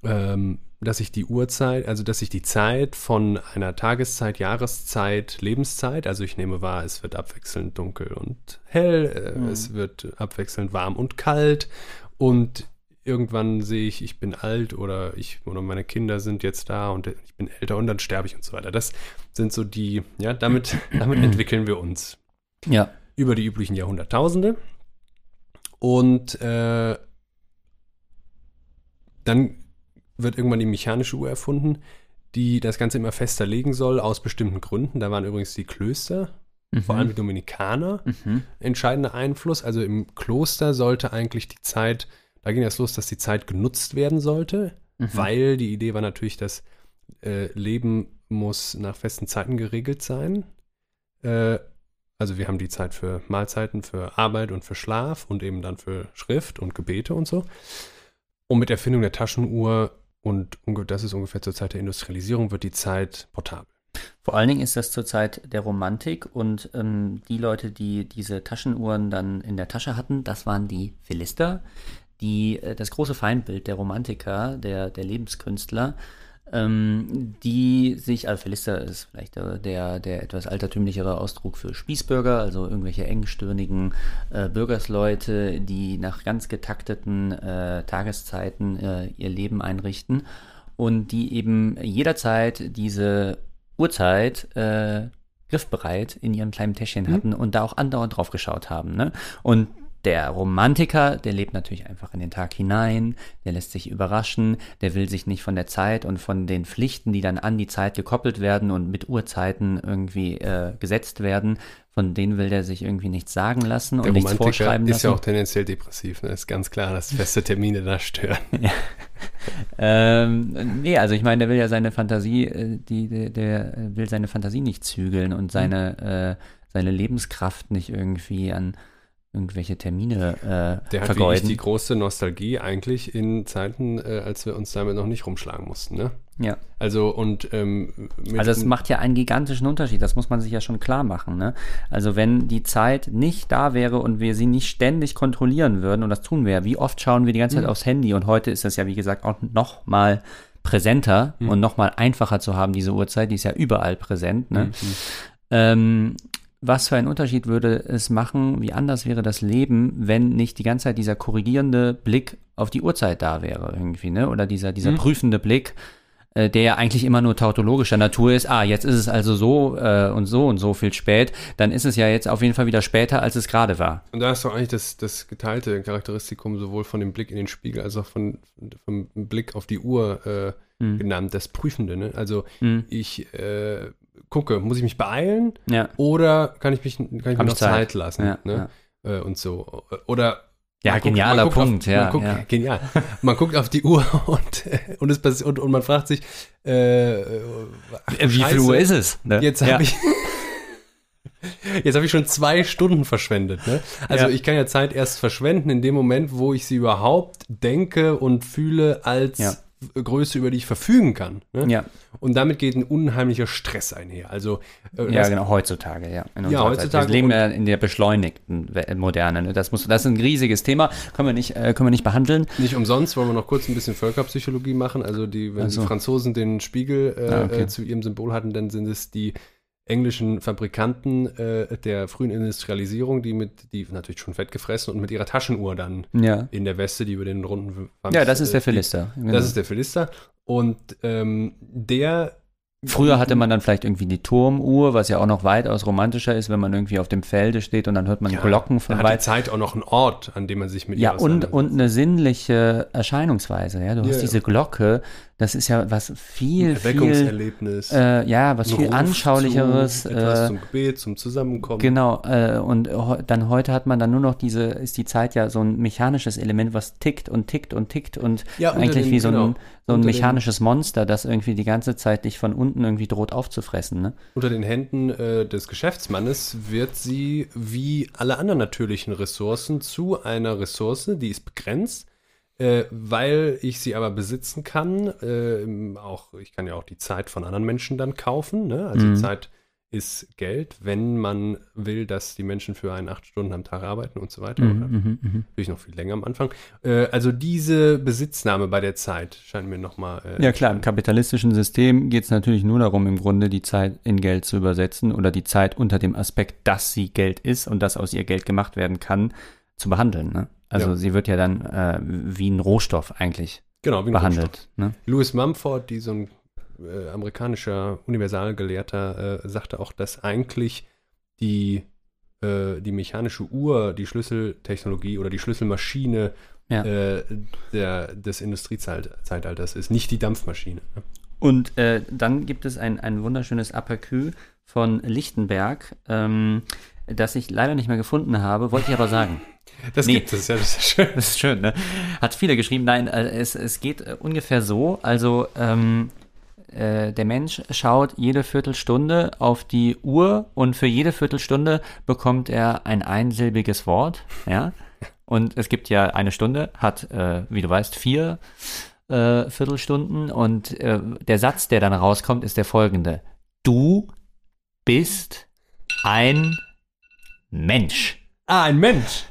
ähm, dass sich die Uhrzeit, also dass sich die Zeit von einer Tageszeit, Jahreszeit, Lebenszeit, also ich nehme wahr, es wird abwechselnd dunkel und hell, äh, es wird abwechselnd warm und kalt und irgendwann sehe ich, ich bin alt oder ich oder meine Kinder sind jetzt da und ich bin älter und dann sterbe ich und so weiter. Das sind so die, ja, damit, damit entwickeln wir uns Ja. über die üblichen Jahrhunderttausende. Und äh, dann wird irgendwann die mechanische Uhr erfunden, die das Ganze immer fester legen soll, aus bestimmten Gründen. Da waren übrigens die Klöster, vor allem die Dominikaner, Mhm. entscheidender Einfluss. Also im Kloster sollte eigentlich die Zeit, da ging das los, dass die Zeit genutzt werden sollte, Mhm. weil die Idee war natürlich, dass äh, Leben muss nach festen Zeiten geregelt sein. Äh, also wir haben die Zeit für Mahlzeiten, für Arbeit und für Schlaf und eben dann für Schrift und Gebete und so. Und mit Erfindung der Taschenuhr und das ist ungefähr zur Zeit der Industrialisierung, wird die Zeit portabel. Vor allen Dingen ist das zur Zeit der Romantik und ähm, die Leute, die diese Taschenuhren dann in der Tasche hatten, das waren die Philister, die äh, das große Feindbild der Romantiker, der, der Lebenskünstler, ähm, die sich, also Philister ist vielleicht der, der, etwas altertümlichere Ausdruck für Spießbürger, also irgendwelche engstirnigen äh, Bürgersleute, die nach ganz getakteten äh, Tageszeiten äh, ihr Leben einrichten und die eben jederzeit diese Uhrzeit äh, griffbereit in ihrem kleinen Täschchen hatten und da auch andauernd drauf geschaut haben. Ne? Und der Romantiker, der lebt natürlich einfach in den Tag hinein, der lässt sich überraschen, der will sich nicht von der Zeit und von den Pflichten, die dann an die Zeit gekoppelt werden und mit Uhrzeiten irgendwie äh, gesetzt werden, von denen will der sich irgendwie nichts sagen lassen Der und nichts Romantiker vorschreiben ist lassen. ja auch tendenziell depressiv. Ne? Ist ganz klar, dass feste Termine da stören. Ähm, nee, also ich meine, der will ja seine Fantasie, äh, die, der, der äh, will seine Fantasie nicht zügeln und seine, äh, seine Lebenskraft nicht irgendwie an irgendwelche Termine äh, Der hat vergeuden. die große Nostalgie eigentlich in Zeiten, äh, als wir uns damit noch nicht rumschlagen mussten. Ne? ja. Also und ähm, Also es macht ja einen gigantischen Unterschied, das muss man sich ja schon klar machen. Ne? Also wenn die Zeit nicht da wäre und wir sie nicht ständig kontrollieren würden, und das tun wir ja, wie oft schauen wir die ganze Zeit aufs Handy und heute ist das ja, wie gesagt, auch noch mal präsenter und noch mal einfacher zu haben, diese Uhrzeit, die ist ja überall präsent. Ne? Ähm, was für einen Unterschied würde es machen, wie anders wäre das Leben, wenn nicht die ganze Zeit dieser korrigierende Blick auf die Uhrzeit da wäre irgendwie, ne? Oder dieser, dieser prüfende Blick, äh, der ja eigentlich immer nur tautologischer Natur ist. Ah, jetzt ist es also so äh, und so und so viel spät. Dann ist es ja jetzt auf jeden Fall wieder später, als es gerade war. Und da ist doch eigentlich das, das geteilte Charakteristikum sowohl von dem Blick in den Spiegel als auch von, vom Blick auf die Uhr äh, Hm. genannt, das Prüfende. Ne? Also Mhm. ich äh, gucke, muss ich mich beeilen Ja. oder kann ich mich kann ich mir Hab noch Zeit. Zeit, lassen? Ja, ne? Äh, und so. Oder Ja, man guckt- genialer guckt Punkt, auf, ja, guckt, ja. Genial. Man guckt auf die Uhr und, äh, und, es und, und man fragt sich, äh, ach, Wie viel Uhr ist es? Ne? Jetzt ja. habe ich. Jetzt habe ich schon zwei Stunden verschwendet. Ne? Also Ja. ich kann ja Zeit erst verschwenden in dem Moment, wo ich sie überhaupt denke und fühle als Ja. Größe, über die ich verfügen kann. Ne? Ja, Und damit geht ein unheimlicher Stress einher. Also äh, ja, genau, heutzutage, ja. Unserer heutzutage. Wir leben ja in der beschleunigten Moderne. Ne? Das, muss, das ist ein riesiges Thema, können wir nicht, äh, können wir nicht behandeln. Nicht umsonst wollen wir noch kurz ein bisschen Völkerpsychologie machen. Also die, wenn Ach so. die Franzosen den Spiegel äh, Ah, okay. äh, zu ihrem Symbol hatten, dann sind es die englischen Fabrikanten äh, der frühen Industrialisierung, die mit, die natürlich schon fett gefressen und mit ihrer Taschenuhr dann Ja. in der Weste, die über den runden Wams, Ja, das ist äh, der Philister. Genau. Das ist der Philister. Und ähm, der Früher hatte man dann vielleicht irgendwie die Turmuhr, was ja auch noch weitaus romantischer ist, wenn man irgendwie auf dem Felde steht und dann hört man Glocken von da hat die. Zeit auch noch einen Ort, an dem man sich mit Ja, ihr und, und eine sinnliche Erscheinungsweise. Ja, du Ja, hast ja. diese Glocke, das ist ja was viel, viel, Erweckungserlebnis. äh, ja, was viel Ruf anschaulicheres. Zu, etwas Äh, zum Gebet, zum Zusammenkommen. Genau, äh, und dann heute hat man dann nur noch diese, ist die Zeit ja so ein mechanisches Element, was tickt und tickt und tickt und Ja, eigentlich den- wie so ein, genau. so ein Unter den- mechanisches Monster, das irgendwie die ganze Zeit dich von unten irgendwie droht aufzufressen. Ne? Unter den Händen äh, des Geschäftsmannes wird sie wie alle anderen natürlichen Ressourcen zu einer Ressource, die ist begrenzt, äh, weil ich sie aber besitzen kann. Äh, auch, ich kann ja auch die Zeit von anderen Menschen dann kaufen. Ne? Also Mhm. Zeit ist Geld, wenn man will, dass die Menschen für einen acht Stunden am Tag arbeiten und so weiter. Oder Mhm, mhm, natürlich noch viel länger am Anfang. Äh, also diese Besitznahme bei der Zeit scheint mir nochmal. Äh, Ja klar, im kapitalistischen System geht es natürlich nur darum, im Grunde die Zeit in Geld zu übersetzen oder die Zeit unter dem Aspekt, dass sie Geld ist und dass aus ihr Geld gemacht werden kann, zu behandeln. Ne? Also Ja. sie wird ja dann äh, wie ein Rohstoff eigentlich genau, wie ein Rohstoff. behandelt. Ne? Louis Mumford, die so ein äh, amerikanischer Universalgelehrter, äh, sagte auch, dass eigentlich die, äh, die mechanische Uhr, die Schlüsseltechnologie oder die Schlüsselmaschine Ja. äh, der, des Industriezeitalters ist, nicht die Dampfmaschine. Und äh, dann gibt es ein, ein wunderschönes Aperçu von Lichtenberg, ähm, das ich leider nicht mehr gefunden habe, wollte ich aber sagen. Das Nee. gibt es, ja, das ist schön. Das ist schön, ne? Hat viele geschrieben. Nein, äh, es, es geht äh, ungefähr so. Also, ähm, äh, der Mensch schaut jede Viertelstunde auf die Uhr und für jede Viertelstunde bekommt er ein einsilbiges Wort, ja. Und es gibt ja eine Stunde, hat, äh, wie du weißt, vier äh, Viertelstunden und äh, der Satz, der dann rauskommt, ist der folgende. Du bist ein Mensch. Ah, ein Mensch!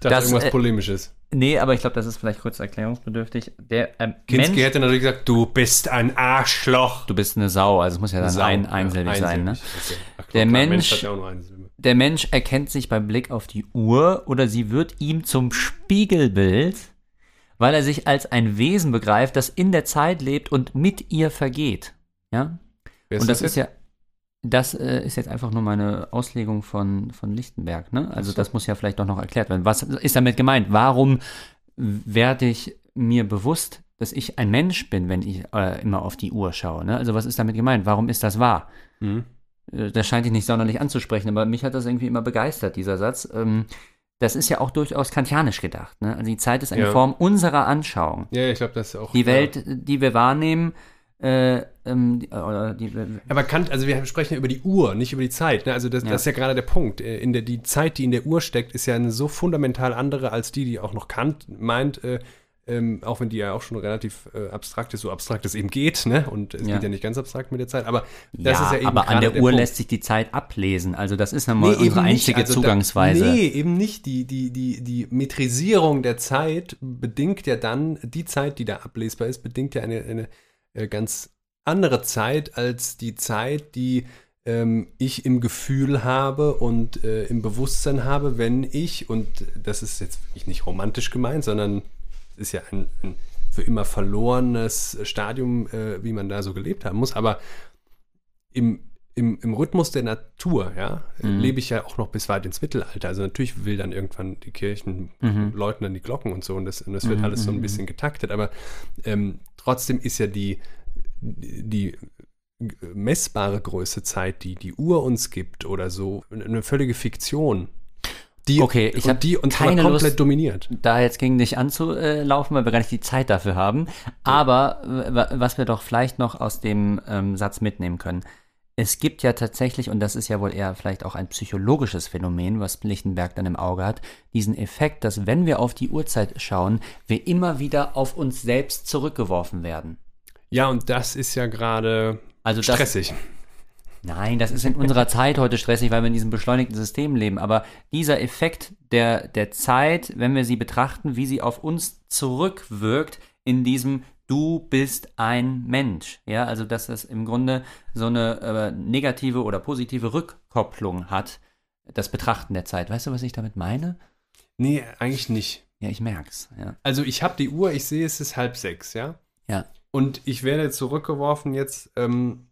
Dachte, Das, irgendwas äh, Polemisches. Nee, aber ich glaube, das ist vielleicht kurz erklärungsbedürftig. Der ähm, Kinski Mensch, hätte natürlich gesagt, du bist ein Arschloch. du bist eine Sau, also es muss ja dann Sau, ein, ja, einsilbig sein. Ne? Okay. Ach, Der klar, Mensch- hat ja auch nur eine Silbe. Der Mensch erkennt sich beim Blick auf die Uhr oder sie wird ihm zum Spiegelbild, weil er sich als ein Wesen begreift, das in der Zeit lebt und mit ihr vergeht. Ja? Und das jetzt? ist ja, das äh, ist jetzt einfach nur meine Auslegung von, von Lichtenberg. Ne? Also so. das muss ja vielleicht doch noch erklärt werden. Was ist damit gemeint? Warum werde ich mir bewusst, dass ich ein Mensch bin, wenn ich äh, immer auf die Uhr schaue? Ne? Also was ist damit gemeint? Warum ist das wahr? Mhm. Äh, Das scheint dich nicht sonderlich anzusprechen, aber mich hat das irgendwie immer begeistert, dieser Satz. Ähm, das ist ja auch durchaus kantianisch gedacht. Ne? Also die Zeit ist eine Ja. Form unserer Anschauung. Ja, ich glaube, das ist auch. Die ja. Welt, die wir wahrnehmen, äh, ähm, die, oder die, Aber Kant, also wir sprechen ja über die Uhr, nicht über die Zeit. Ne? Also das, Ja. das ist ja gerade der Punkt. Äh, In der, die Zeit, die in der Uhr steckt, ist ja eine so fundamental andere als die, die auch noch Kant meint. Äh, ähm, auch wenn die ja auch schon relativ äh, abstrakt ist, so abstrakt es eben geht, ne? Und es Ja. geht ja nicht ganz abstrakt mit der Zeit, aber das ja, ist ja eben aber an gerade der Uhr Punkt. lässt sich die Zeit ablesen. Also das ist nochmal Nee, unsere einzige Also da- Zugangsweise. nee, eben nicht. Die, die, die, die Metrisierung der Zeit bedingt ja dann, die Zeit, die da ablesbar ist, bedingt ja eine, eine äh, ganz andere Zeit als die Zeit, die ähm, ich im Gefühl habe und äh, im Bewusstsein habe, wenn ich, und das ist jetzt wirklich nicht romantisch gemeint, sondern es ist ja ein, ein für immer verlorenes Stadium, äh, wie man da so gelebt haben muss, aber im, im, im Rhythmus der Natur, ja, Mhm. lebe ich ja auch noch bis weit ins Mittelalter. Also natürlich will dann irgendwann die Kirchen Mhm. läuten dann die Glocken und so und das, und das wird Mhm, alles so ein mhm, bisschen getaktet, aber ähm, trotzdem ist ja die, die messbare Größe Zeit, die die Uhr uns gibt oder so, eine völlige Fiktion. Die, Okay, ich und hab die uns keine komplett Lust- dominiert. da jetzt gegen dich anzulaufen, weil wir gar nicht die Zeit dafür haben. Aber was wir doch vielleicht noch aus dem ähm, Satz mitnehmen können. Es gibt ja tatsächlich, und das ist ja wohl eher vielleicht auch ein psychologisches Phänomen, was Lichtenberg dann im Auge hat, diesen Effekt, dass wenn wir auf die Uhrzeit schauen, wir immer wieder auf uns selbst zurückgeworfen werden. Ja, und das ist ja gerade Also das, stressig. Nein, das ist in unserer Zeit heute stressig, weil wir in diesem beschleunigten System leben. Aber dieser Effekt der, der Zeit, wenn wir sie betrachten, wie sie auf uns zurückwirkt, in diesem du bist ein Mensch. Ja, also dass das im Grunde so eine äh, negative oder positive Rückkopplung hat, das Betrachten der Zeit. Weißt du, was ich damit meine? Nee, eigentlich nicht. Ja, ich merk's. Ja. Also ich habe die Uhr, ich sehe, es ist halb sechs, ja? Ja. Und ich werde zurückgeworfen jetzt ähm,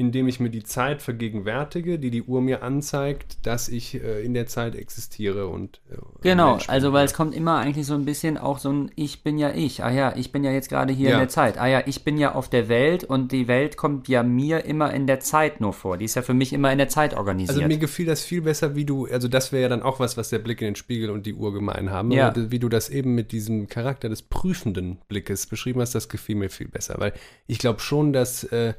indem ich mir die Zeit vergegenwärtige, die die Uhr mir anzeigt, dass ich äh, in der Zeit existiere und äh, genau, also weil es kommt immer eigentlich so ein bisschen auch so ein Ich bin ja ich. Ah ja, ich bin ja jetzt gerade hier ja. in der Zeit. Ah ja, ich bin ja auf der Welt und die Welt kommt ja mir immer in der Zeit nur vor. Die ist ja für mich immer in der Zeit organisiert. Also mir gefiel das viel besser, wie du, also das wäre ja dann auch was, was der Blick in den Spiegel und die Uhr gemein haben. Ja. wie du das eben mit diesem Charakter des prüfenden Blickes beschrieben hast, das gefiel mir viel besser, weil ich glaube schon, dass äh,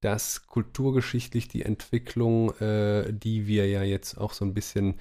dass kulturgeschichtlich die Entwicklung, äh, die wir ja jetzt auch so ein bisschen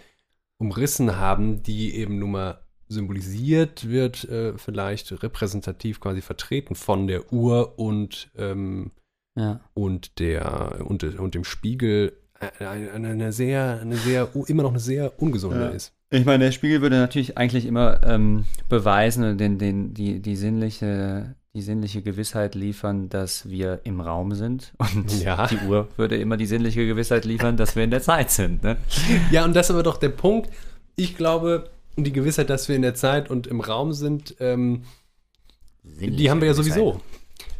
umrissen haben, die eben nun mal symbolisiert wird, äh, vielleicht repräsentativ quasi vertreten von der Uhr und, ähm, ja. und, der, und, und dem Spiegel, äh, eine, eine, sehr, eine sehr, immer noch eine sehr ungesunde ja. ist. Ich meine, der Spiegel würde natürlich eigentlich immer ähm, beweisen, den, den, die, die sinnliche die sinnliche Gewissheit liefern, dass wir im Raum sind. Und ja. die Uhr würde immer die sinnliche Gewissheit liefern, dass wir in der Zeit sind. Ne? Ja, und das ist aber doch der Punkt. Ich glaube, die Gewissheit, dass wir in der Zeit und im Raum sind, ähm, die haben wir ja sowieso.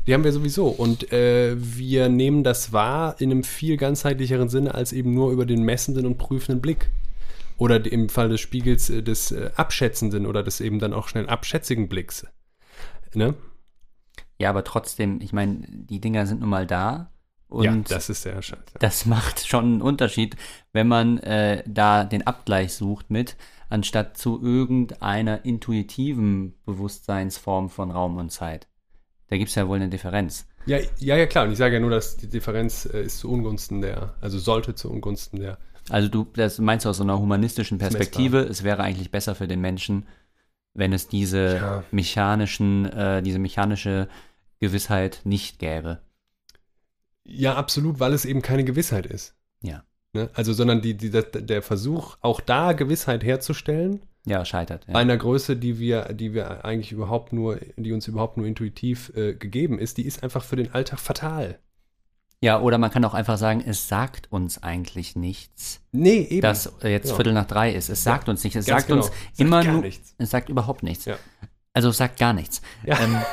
Die haben wir sowieso. Und äh, wir nehmen das wahr in einem viel ganzheitlicheren Sinne als eben nur über den messenden und prüfenden Blick. Oder im Fall des Spiegels äh, des äh, abschätzenden oder des eben dann auch schnell abschätzigen Blicks. Ne? Ja, aber trotzdem, ich meine, die Dinger sind nun mal da. Und ja, das ist sehr scheiße. Das macht schon einen Unterschied, wenn man äh, da den Abgleich sucht mit, anstatt zu irgendeiner intuitiven Bewusstseinsform von Raum und Zeit. Da gibt es ja wohl eine Differenz. Ja, ja, ja, klar. Und ich sage ja nur, dass die Differenz äh, ist zu Ungunsten der, also sollte zu Ungunsten der. Also du das meinst aus so einer humanistischen Perspektive, es wäre eigentlich besser für den Menschen, wenn es diese ja. mechanischen, äh, diese mechanische Gewissheit nicht gäbe. Ja, absolut, weil es eben keine Gewissheit ist. Ja. Ne? Also, sondern die, die, der Versuch, auch da Gewissheit herzustellen. Ja, scheitert. Ja. Bei einer Größe, die wir, die wir eigentlich überhaupt nur, die uns überhaupt nur intuitiv äh, gegeben ist, die ist einfach für den Alltag fatal. Ja, oder man kann auch einfach sagen, es sagt uns eigentlich nichts. Nee, eben. Dass jetzt genau. Viertel nach drei ist. Es sagt ja, uns nichts. Es sagt genau. uns sagt immer nur. Nichts. Es sagt überhaupt nichts. Ja. Also es sagt gar nichts. Ja. Ähm,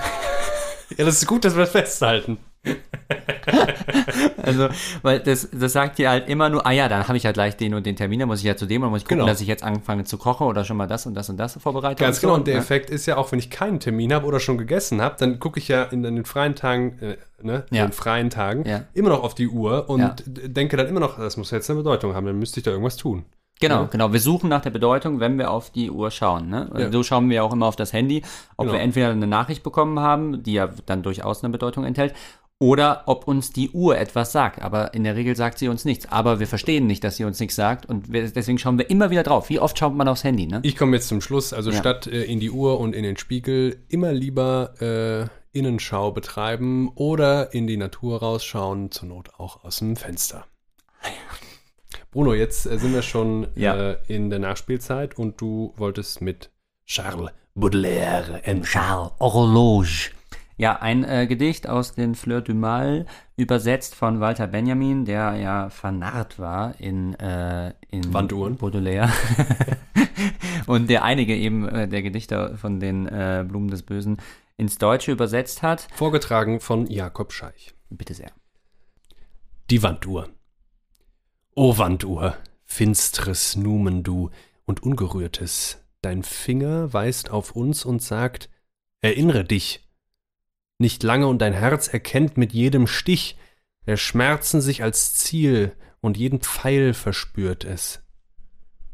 Ja, das ist gut, dass wir das festhalten. also, weil das, das sagt dir halt immer nur, ah ja, dann habe ich halt gleich den und den Termin, dann muss ich ja zu dem, dann muss ich gucken, genau. dass ich jetzt anfange zu kochen oder schon mal das und das und das vorbereite. Ganz und genau, so. und der ja. Effekt ist ja auch, wenn ich keinen Termin habe oder schon gegessen habe, dann gucke ich ja in, in, den freien Tagen, äh, ne, in ja. den freien Tagen ja. immer noch auf die Uhr und denke dann immer noch, das muss jetzt eine Bedeutung haben, dann müsste ich da irgendwas tun. Genau, ja. genau. Wir suchen nach der Bedeutung, wenn wir auf die Uhr schauen. Ne? Ja. So schauen wir auch immer auf das Handy, ob genau. wir entweder eine Nachricht bekommen haben, die ja dann durchaus eine Bedeutung enthält, oder ob uns die Uhr etwas sagt. Aber in der Regel sagt sie uns nichts. Aber wir verstehen nicht, dass sie uns nichts sagt und wir, deswegen schauen wir immer wieder drauf. Wie oft schaut man aufs Handy? Ne? Ich komme jetzt zum Schluss. Also ja. statt äh, in die Uhr und in den Spiegel immer lieber äh, Innenschau betreiben oder in die Natur rausschauen, zur Not auch aus dem Fenster. Bruno, jetzt äh, sind wir schon ja. äh, in der Nachspielzeit und du wolltest mit Charles Baudelaire enden. Charles Horloge. Ja, ein äh, Gedicht aus den Fleurs du Mal, übersetzt von Walter Benjamin, der ja vernarrt war in, äh, in Wanduhren. Baudelaire. und der einige eben äh, der Gedichter von den äh, Blumen des Bösen ins Deutsche übersetzt hat. Vorgetragen von Jakob Scheich. Bitte sehr. Die Wanduhr. O Wanduhr, finstres Numen du und ungerührtes, dein Finger weist auf uns und sagt, erinnre dich. Nicht lange und dein Herz erkennt mit jedem Stich, der Schmerzen sich als Ziel und jeden Pfeil verspürt es.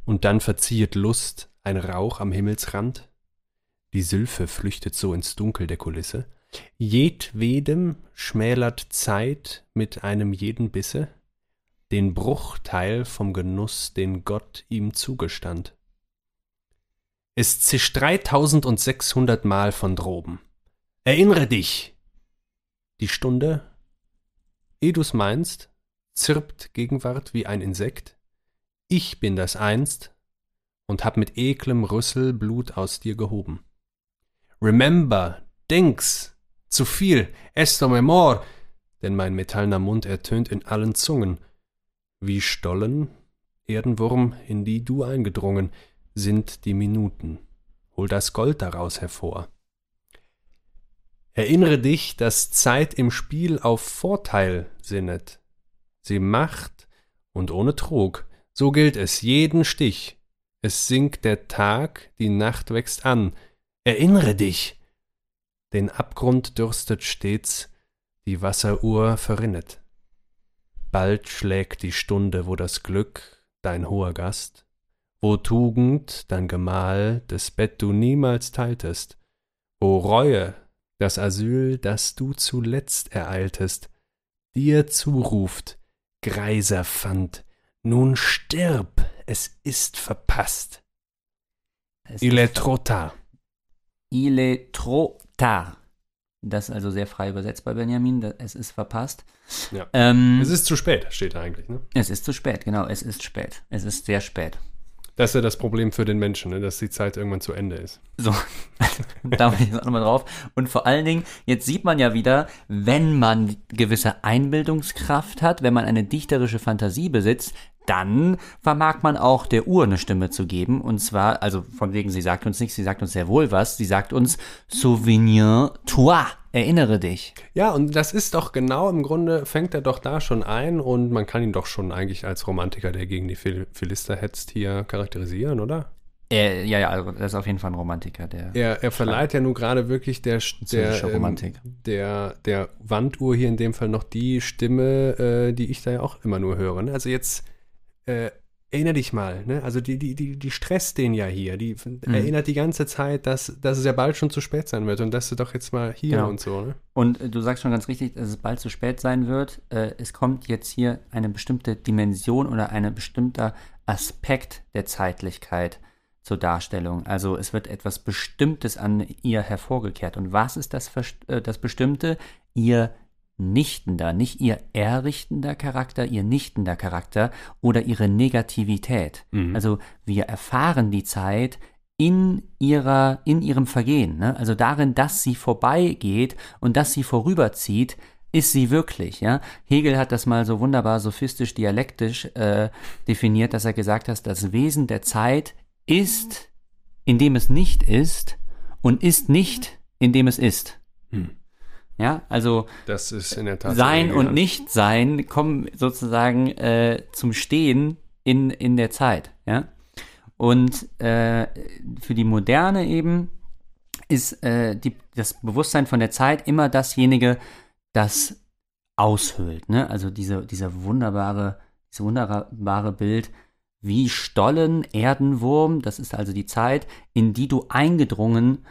Und dann verziehet Lust ein Rauch am Himmelsrand, die Sylphe flüchtet so ins Dunkel der Kulisse, jedwedem schmälert Zeit mit einem jeden Bisse, den Bruchteil vom Genuss, den Gott ihm zugestand. Es zischt dreitausendsechshundert Mal von droben. Erinnere dich! Die Stunde, eh du's meinst, zirpt Gegenwart wie ein Insekt. Ich bin das einst und hab mit eklem Rüssel Blut aus dir gehoben. Remember, denk's, Zu viel, esto memor, denn mein metallener Mund ertönt in allen Zungen. Wie Stollen, Erdenwurm, in die du eingedrungen, sind die Minuten. Hol das Gold daraus hervor. Erinnere dich, dass Zeit im Spiel auf Vorteil sinnet. Sie macht und ohne Trug. So gilt es jeden Stich. Es sinkt der Tag, die Nacht wächst an. Erinnere dich! Den Abgrund dürstet stets, die Wasseruhr verrinnet. Bald schlägt die Stunde, wo das Glück, dein hoher Gast, wo Tugend, dein Gemahl, des Bett du niemals teiltest, wo Reue, das Asyl, das du zuletzt ereiltest, dir zuruft, greiser Pfand, nun stirb, es ist verpasst. Es Il est trop tard. Il est trop tard. Das ist also sehr frei übersetzt bei Benjamin. Es ist verpasst. Ja. Ähm, Es ist zu spät, steht da eigentlich. Ne? es ist zu spät, genau. Es ist spät. Es ist sehr spät. Das ist ja das Problem für den Menschen, ne? dass die Zeit irgendwann zu Ende ist. So, da bin ich jetzt auch nochmal drauf. Und vor allen Dingen, jetzt sieht man ja wieder, wenn man gewisse Einbildungskraft hat, wenn man eine dichterische Fantasie besitzt, dann vermag man auch der Uhr eine Stimme zu geben. Und zwar, also von wegen, sie sagt uns nichts, sie sagt uns sehr wohl was. Sie sagt uns, Souvenir toi, erinnere dich. Ja, und das ist doch genau im Grunde, fängt er doch da schon ein und man kann ihn doch schon eigentlich als Romantiker, der gegen die Phil Philister hetzt, hier charakterisieren, oder? Äh, ja, ja, also das ist auf jeden Fall ein Romantiker, der. Er, er verleiht ja nun gerade wirklich der, der, ähm, der, der Wanduhr hier in dem Fall noch die Stimme, äh, die ich da ja auch immer nur höre. Ne? Also jetzt äh, erinnere dich mal, ne? Also die, die, die, die stresst den ja hier. Die Mhm. erinnert die ganze Zeit, dass, dass es ja bald schon zu spät sein wird und dass du doch jetzt mal hier Genau. und so, ne? Und äh, du sagst schon ganz richtig, dass es bald zu spät sein wird. Äh, es kommt jetzt hier eine bestimmte Dimension oder ein bestimmter Aspekt der Zeitlichkeit zur Darstellung. Also es wird etwas Bestimmtes an ihr hervorgekehrt. Und was ist das, äh, das Bestimmte? Ihr nichtender, nicht ihr errichtender Charakter, ihr nichtender Charakter oder ihre Negativität. Also wir erfahren die Zeit in ihrer, in ihrem Vergehen, ne? also darin, dass sie vorbeigeht und dass sie vorüberzieht, ist sie wirklich, ja. Hegel hat das mal so wunderbar sophistisch dialektisch äh, definiert, dass er gesagt hat, das Wesen der Zeit ist, indem es nicht ist und ist nicht, indem es ist. Ja, also Das ist in der Tat. sein sehr und. Nichtsein kommen sozusagen äh, zum Stehen in, in der Zeit. Ja? Und äh, für die Moderne eben ist äh, die, das Bewusstsein von der Zeit immer dasjenige, das aushöhlt. Ne? Also diese, dieser wunderbare, dieses wunderbare Bild, wie Stollen, Erdenwurm, das ist also die Zeit, in die du eingedrungen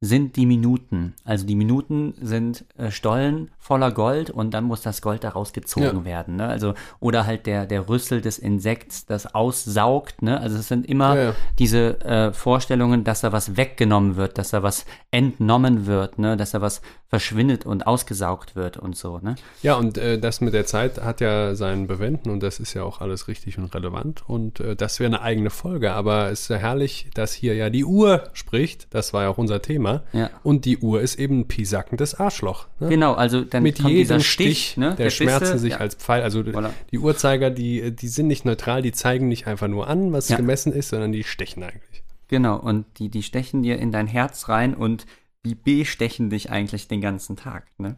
sind die Minuten. Also die Minuten sind äh, Stollen voller Gold und dann muss das Gold daraus gezogen Ja. werden. Ne? Also, oder halt der, der Rüssel des Insekts, das aussaugt. Ne? Also es sind immer Ja, ja. diese äh, Vorstellungen, dass da was weggenommen wird, dass da was entnommen wird, ne? dass da was verschwindet und ausgesaugt wird und so. Ne? Ja, und äh, das mit der Zeit hat ja seinen Bewenden und das ist ja auch alles richtig und relevant und äh, das wäre eine eigene Folge, aber es ist ja herrlich, dass hier ja die Uhr spricht, das war ja auch unser Thema Ja. und die Uhr ist eben ein piesackendes Arschloch. Ne? Genau, also dann Mit kommt jedem Stich, Stich, ne? der, schmerzen Bisse, sich ja. als Pfeil. Also Voilà. die Uhrzeiger, die, die sind nicht neutral, die zeigen nicht einfach nur an, was Ja. gemessen ist, sondern die stechen eigentlich. Genau, und die, die stechen dir in dein Herz rein und die bestechen dich eigentlich den ganzen Tag. Ne?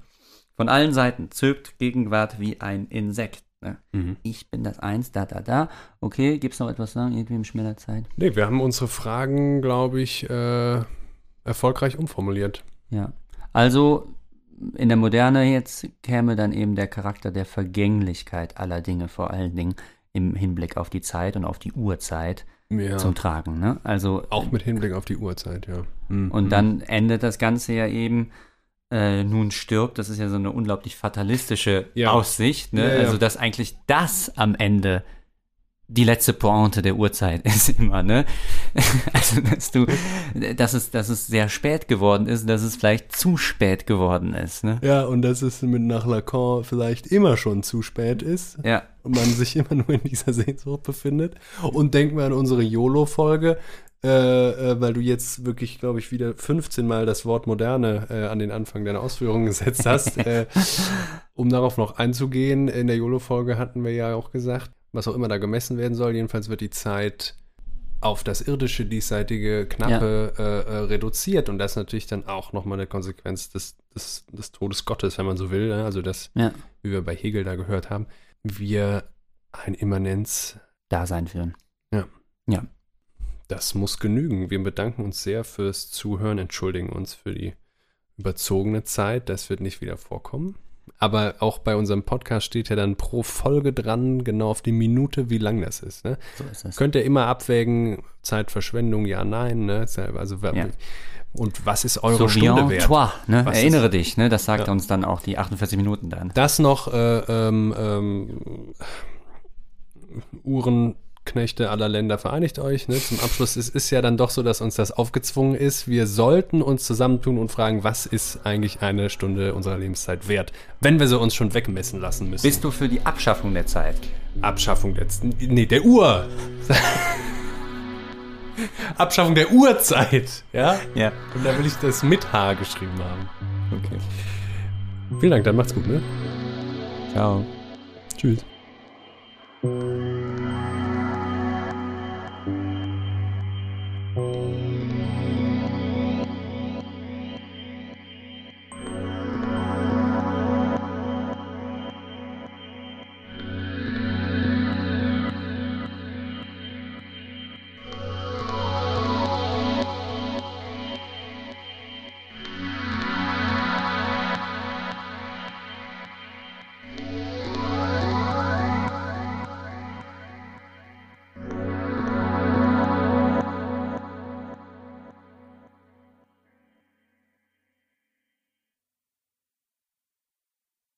Von allen Seiten zögt Gegenwart wie ein Insekt. Ne? Mhm. Ich bin das Eins, da, da, da. Okay, gibt's noch etwas sagen? Irgendwie im schneller Zeit? Nee, wir haben unsere Fragen, glaube ich, äh, erfolgreich umformuliert. Ja. Also in der Moderne jetzt käme dann eben der Charakter der Vergänglichkeit aller Dinge, vor allen Dingen im Hinblick auf die Zeit und auf die Uhrzeit Ja. zum Tragen. Ne? Also auch mit Hinblick auf die Uhrzeit, ja. Mhm. Und dann endet das Ganze ja eben, äh, nun stirbt, das ist ja so eine unglaublich fatalistische Ja. Aussicht, ne? Ja, ja. Also, dass eigentlich das am Ende die letzte Pointe der Uhrzeit ist immer, ne? Also, dass du, dass es, dass es sehr spät geworden ist, dass es vielleicht zu spät geworden ist, ne? Ja, und dass es mit nach Lacan vielleicht immer schon zu spät ist Ja, und man sich immer nur in dieser Sehnsucht befindet. Und denken wir an unsere YOLO-Folge. äh, äh, weil du jetzt wirklich, glaube ich, wieder 15 Mal das Wort Moderne äh, an den Anfang deiner Ausführungen gesetzt hast. äh, um darauf noch einzugehen, in der YOLO-Folge hatten wir ja auch gesagt, was auch immer da gemessen werden soll, jedenfalls wird die Zeit auf das irdische, diesseitige, knappe ja. äh, äh, reduziert. Und das ist natürlich dann auch nochmal eine Konsequenz des, des, des, Todes Gottes, wenn man so will. Ne? Also das, ja. wie wir bei Hegel da gehört haben, wir ein Immanenz Dasein führen. Ja. Ja. Das muss genügen. Wir bedanken uns sehr fürs Zuhören, entschuldigen uns für die überzogene Zeit. Das wird nicht wieder vorkommen. Aber auch bei unserem Podcast steht ja dann pro Folge dran, genau auf die Minute, wie lang das ist. Ne? So ist es. Könnt ihr immer abwägen, Zeitverschwendung, ja, nein. Ne? Also, ja. Und was ist eure so Stunde wert? Toi, ne? Erinnere ist, dich, ne? das sagt ja. uns dann auch die 48 Minuten dann. Das noch äh, ähm, ähm, Uhren Knechte aller Länder vereinigt euch. Ne? Zum Abschluss es ist ja dann doch so, dass uns das aufgezwungen ist. Wir sollten uns zusammentun und fragen, was ist eigentlich eine Stunde unserer Lebenszeit wert, wenn wir sie uns schon wegmessen lassen müssen. Bist du für die Abschaffung der Zeit? Abschaffung der Nee, der Uhr. Abschaffung der Uhrzeit, ja? Ja. Und da will ich das mit H geschrieben haben. Okay. Vielen Dank, dann macht's gut, ne? Ciao. Tschüss.